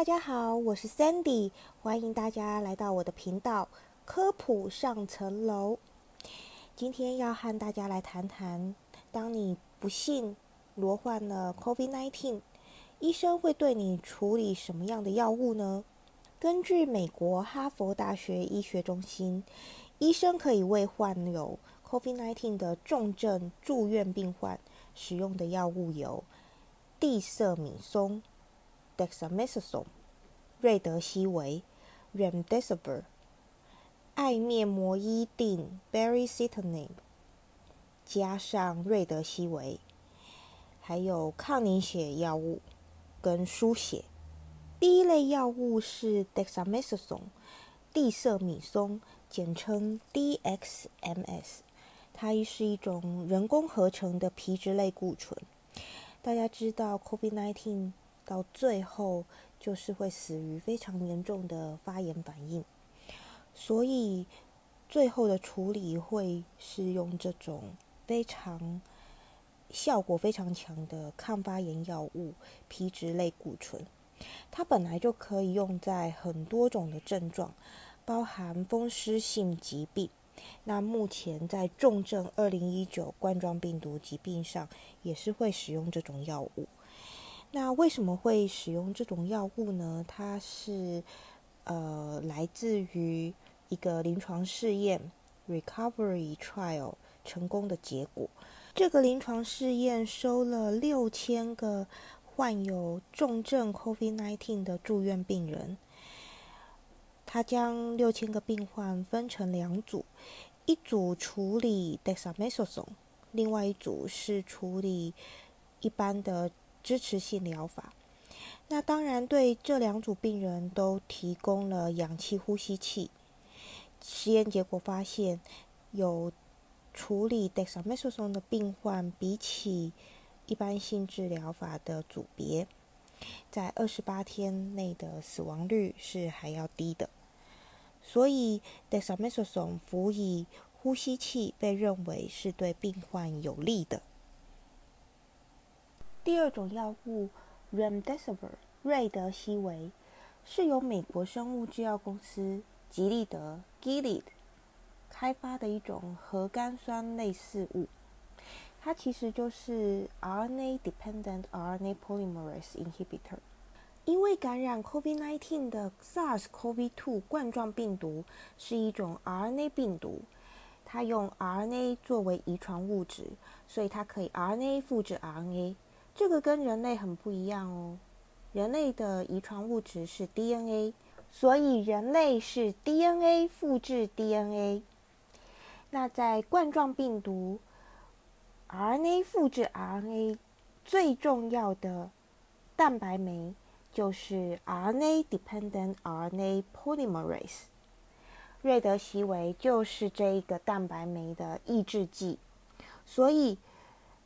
大家好，我是 Sandy，欢迎大家来到我的频道科普上层楼。今天要和大家来谈谈，当你不幸罹患了 COVID-19，医生会对你处理什么样的药物呢？根据美国哈佛大学医学中心，医生可以为患有 COVID-19 的重症住院病患使用的药物有地塞米松。dexamethasone、瑞德西韦、remdesivir、艾面膜伊定 baricitinib，加上瑞德西韦，还有抗凝血药物跟输血。第一类药物是 dexamethasone，地塞米松，简称 DXMS，它是一种人工合成的皮质类固醇。大家知道 COVID-19。到最后就是会死于非常严重的发炎反应，所以最后的处理会是用这种非常效果非常强的抗发炎药物皮质类固醇。它本来就可以用在很多种的症状，包含风湿性疾病。那目前在重症二零一九冠状病毒疾病上也是会使用这种药物。那为什么会使用这种药物呢？它是呃来自于一个临床试验 （recovery trial） 成功的结果。这个临床试验收了六千个患有重症 COVID-19 的住院病人，他将六千个病患分成两组，一组处理 dexamethasone，另外一组是处理一般的。支持性疗法，那当然对这两组病人都提供了氧气呼吸器。实验结果发现，有处理 dexamethasone 的病患，比起一般性治疗法的组别，在二十八天内的死亡率是还要低的。所以 dexamethasone 辅以呼吸器被认为是对病患有利的。第二种药物 remdesivir 瑞德西韦是由美国生物制药公司吉利德 Gilead 开发的一种核苷酸类似物，它其实就是 RNA-dependent RNA polymerase inhibitor。因为感染 COVID-19 的 SARS-CoV-2 冠状病毒是一种 RNA 病毒，它用 RNA 作为遗传物质，所以它可以 RNA 复制 RNA。这个跟人类很不一样哦，人类的遗传物质是 DNA，所以人类是 DNA 复制 DNA。那在冠状病毒，RNA 复制 RNA 最重要的蛋白酶就是 RNA-dependent RNA polymerase，瑞德西韦就是这一个蛋白酶的抑制剂，所以。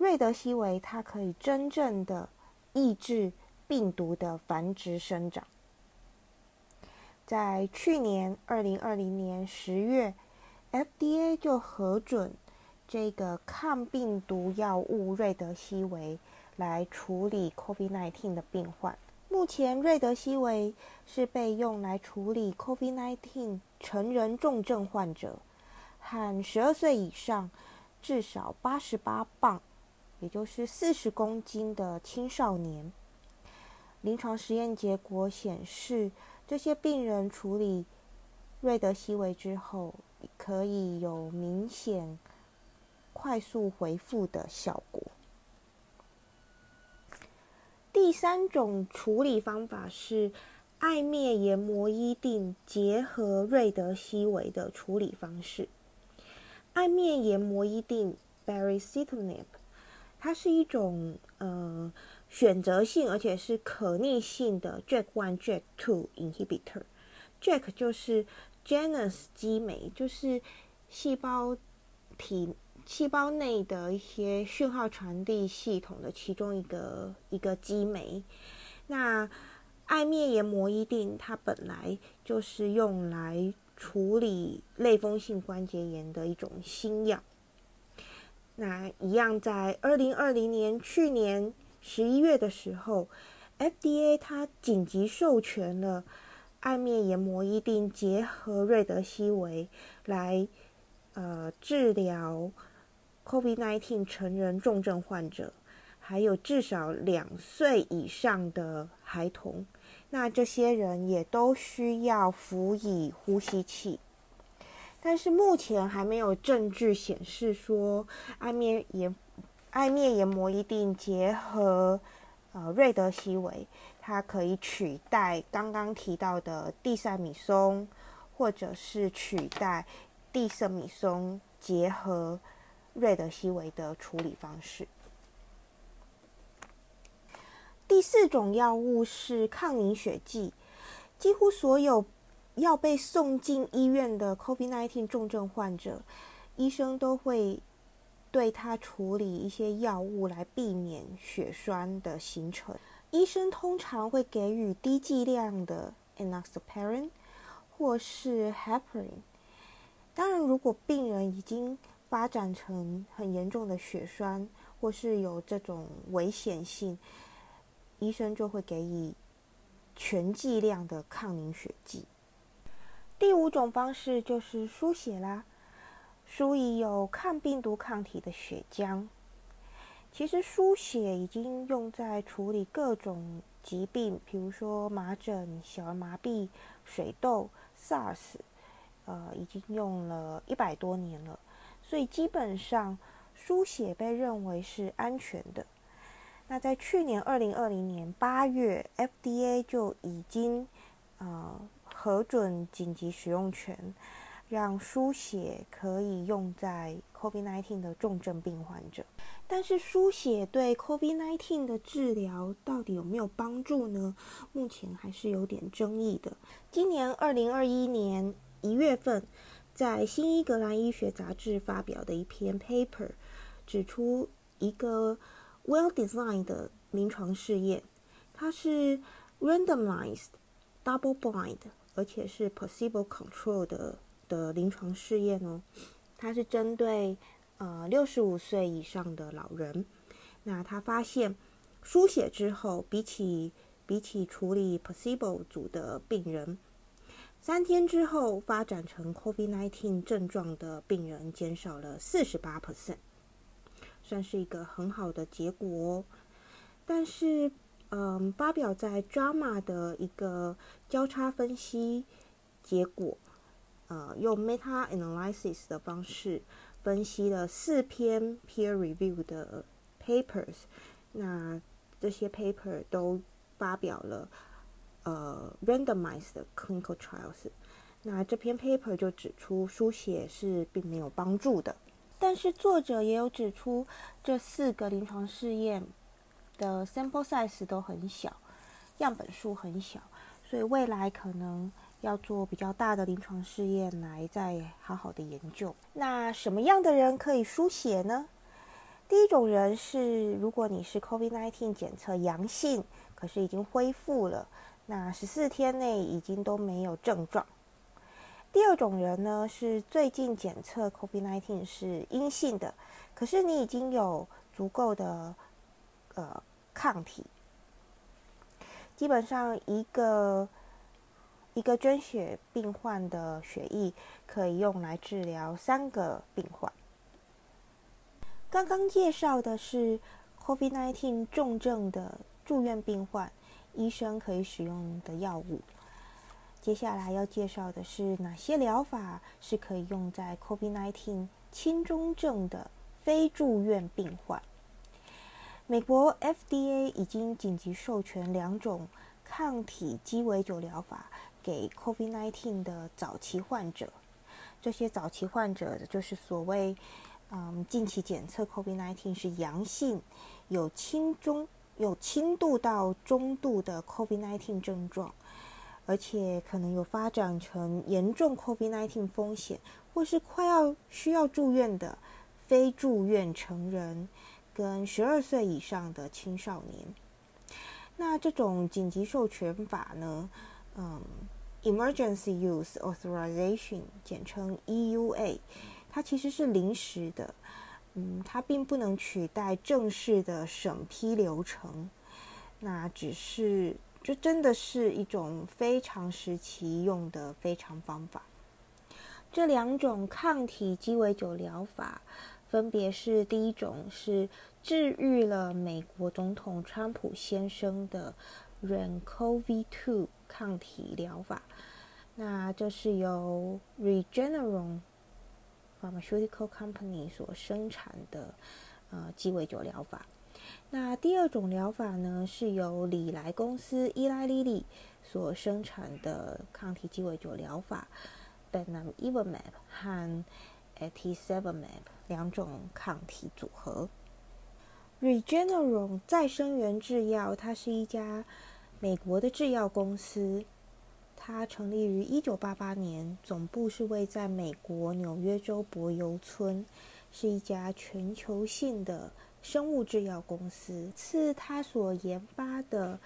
瑞德西韦它可以真正的抑制病毒的繁殖生长。在去年二零二零年十月，FDA 就核准这个抗病毒药物瑞德西韦来处理 COVID-19 的病患。目前，瑞德西韦是被用来处理 COVID-19 成人重症患者和十二岁以上至少八十八磅。也就是四十公斤的青少年，临床实验结果显示，这些病人处理瑞德西韦之后，可以有明显快速恢复的效果。第三种处理方法是艾灭研磨伊定结合瑞德西韦的处理方式。艾灭研磨伊定 （baricitinib）。它是一种呃选择性而且是可逆性的 Jack one Jack two inhibitor。Jack 就是 Janus 基酶，就是细胞体细胞内的一些讯号传递系统的其中一个一个基酶。那艾灭炎膜一定，它本来就是用来处理类风性关节炎的一种新药。那一样，在二零二零年去年十一月的时候 FDA 它紧急授权了艾面研磨一定结合瑞德西韦来呃治疗 COVID-19 成人重症患者，还有至少两岁以上的孩童。那这些人也都需要辅以呼吸器，但是目前还没有证据显示说艾面研艾面研磨一定结合呃瑞德西韦，它可以取代刚刚提到的地塞米松，或者是取代地塞米松结合瑞德西韦的处理方式。第四种药物是抗凝血剂，几乎所有要被送进医院的 COVID-19 重症患者，医生都会对他处理一些药物来避免血栓的形成。医生通常会给予低剂量的 enoxaparin 或是 heparin。当然，如果病人已经发展成很严重的血栓，或是有这种危险性，医生就会给予全剂量的抗凝血剂。五种方式就是输血啦，输以有抗病毒抗体的血浆。其实输血已经用在处理各种疾病，比如说麻疹、小儿麻痹、水痘、SARS，呃，已经用了一百多年了，所以基本上输血被认为是安全的。那在去年二零二零年八月，FDA 就已经呃核准紧急使用权，让输血可以用在 COVID-19 的重症病患者。但是输血对 COVID-19 的治疗到底有没有帮助呢？目前还是有点争议的。今年二零二一年一月份，在《新英格兰医学杂志》发表的一篇 paper 指出一个。Well-designed 的临床试验，它是 randomized, double-blind，而且是 placebo control 的的临床试验哦。它是针对呃六十五岁以上的老人。那他发现输血之后，比起比起处理 placebo 组的病人，三天之后发展成 COVID-19 症状的病人减少了四十八 percent。算是一个很好的结果哦，但是，嗯，发表在《Drama》的一个交叉分析结果，呃，用 meta analysis 的方式分析了四篇 peer review 的 papers，那这些 paper 都发表了呃 randomized clinical trials，那这篇 paper 就指出书写是并没有帮助的。但是作者也有指出，这四个临床试验的 sample size 都很小，样本数很小，所以未来可能要做比较大的临床试验来再好好的研究。那什么样的人可以输血呢？第一种人是，如果你是 COVID-19 检测阳性，可是已经恢复了，那十四天内已经都没有症状。第二种人呢，是最近检测 COVID-19 是阴性的，可是你已经有足够的呃抗体，基本上一个一个捐血病患的血液可以用来治疗三个病患。刚刚介绍的是 COVID-19 重症的住院病患，医生可以使用的药物。接下来要介绍的是哪些疗法是可以用在 COVID-19 轻中症的非住院病患？美国 FDA 已经紧急授权两种抗体鸡尾酒疗法给 COVID-19 的早期患者。这些早期患者就是所谓嗯近期检测 COVID-19 是阳性，有轻中有轻度到中度的 COVID-19 症状。而且可能有发展成严重 COVID-19 风险，或是快要需要住院的非住院成人，跟十二岁以上的青少年。那这种紧急授权法呢？嗯，Emergency Use Authorization，简称 EUA，它其实是临时的，嗯，它并不能取代正式的审批流程。那只是，这真的是一种非常时期用的非常方法。这两种抗体鸡尾酒疗法，分别是第一种是治愈了美国总统川普先生的 REN-CoV-2 抗体疗法。那这是由 Regeneron Pharmaceutical Company 所生产的呃鸡尾酒疗法。那第二种疗法呢，是由李来公司伊拉莉莉所生产的抗体鸡尾酒疗法 b e n a m i v a m a b 和 Atezolizumab 两种抗体组合。Regeneron 再生元制药，它是一家美国的制药公司。它成立于一九八八年，总部是位在美国纽约州柏油村，是一家全球性的生物制药公司。次，它所研发的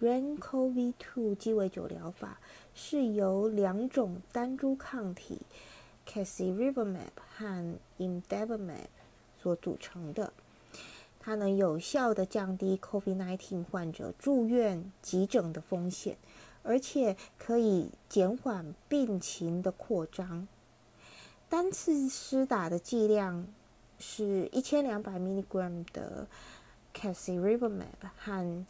REN-CoV-2 鸡尾酒疗法是由两种单株抗体 Casirivimab 和 Imdevimab 所组成的，它能有效的降低 COVID-19 患者住院急诊的风险。而且可以减缓病情的扩张。单次施打的剂量是一千两百 milligram 的 Casirivimab 和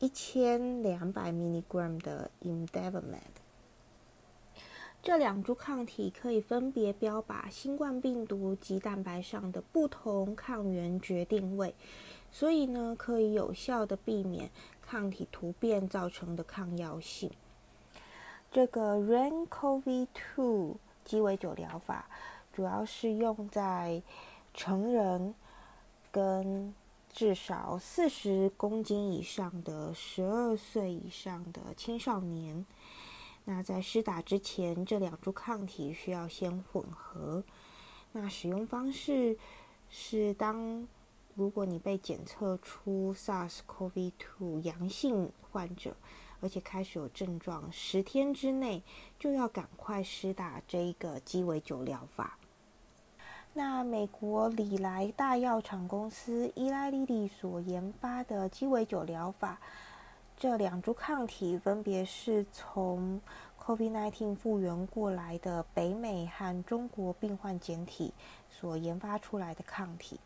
一千两百 milligram 的 Imdevimab。这两株抗体可以分别标靶新冠病毒及蛋白上的不同抗原决定位，所以呢，可以有效的避免。抗体突变造成的抗药性。这个 REN-CoV-2 鸡尾酒疗法主要是用在成人跟至少四十公斤以上的十二岁以上的青少年。那在施打之前，这两株抗体需要先混合。那使用方式是当。如果你被检测出 SARS-CoV-2 阳性患者，而且开始有症状，十天之内就要赶快施打这一个鸡尾酒疗法。那美国里来大药厂公司伊拉利利所研发的鸡尾酒疗法，这两株抗体分别是从 COVID-19 复原过来的北美和中国病患简体所研发出来的抗体。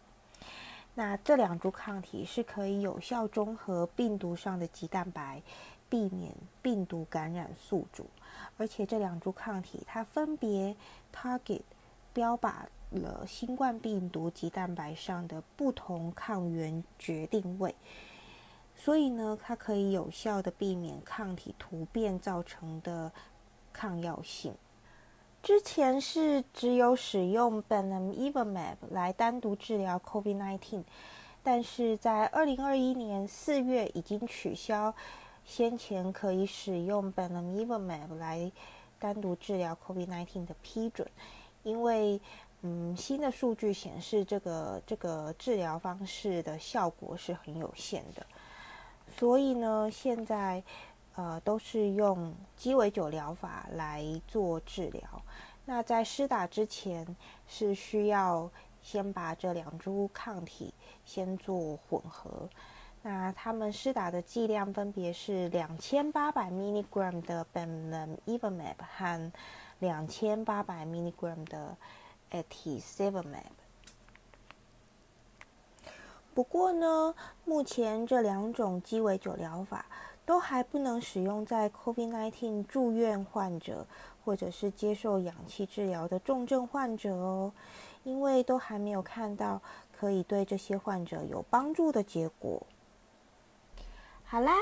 那这两株抗体是可以有效中和病毒上的棘蛋白，避免病毒感染宿主。而且这两株抗体它分别 target 标靶了新冠病毒棘蛋白上的不同抗原决定位，所以呢，它可以有效的避免抗体突变造成的抗药性。之前是只有使用 Bemnifosbuvir 来单独治疗 COVID-19，但是在二零二一年四月已经取消先前可以使用 Bemnifosbuvir 来单独治疗 COVID-19 的批准，因为嗯新的数据显示这个这个治疗方式的效果是很有限的，所以呢现在。呃，都是用鸡尾酒疗法来做治疗。那在施打之前，是需要先把这两株抗体先做混合。那他们施打的剂量分别是两千八百 milligram 的 Bemnifosbuvir 和两千八百 milligram 的 Atezolizumab。不过呢，目前这两种鸡尾酒疗法。都还不能使用在 COVID-19 住院患者，或者是接受氧气治疗的重症患者哦，因为都还没有看到可以对这些患者有帮助的结果。好啦，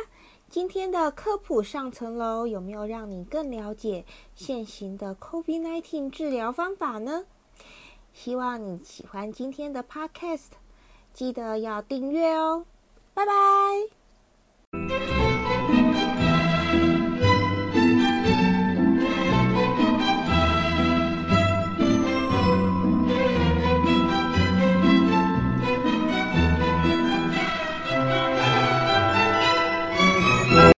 今天的科普上层楼有没有让你更了解现行的 COVID-19 治疗方法呢？希望你喜欢今天的 Podcast，记得要订阅哦，拜拜。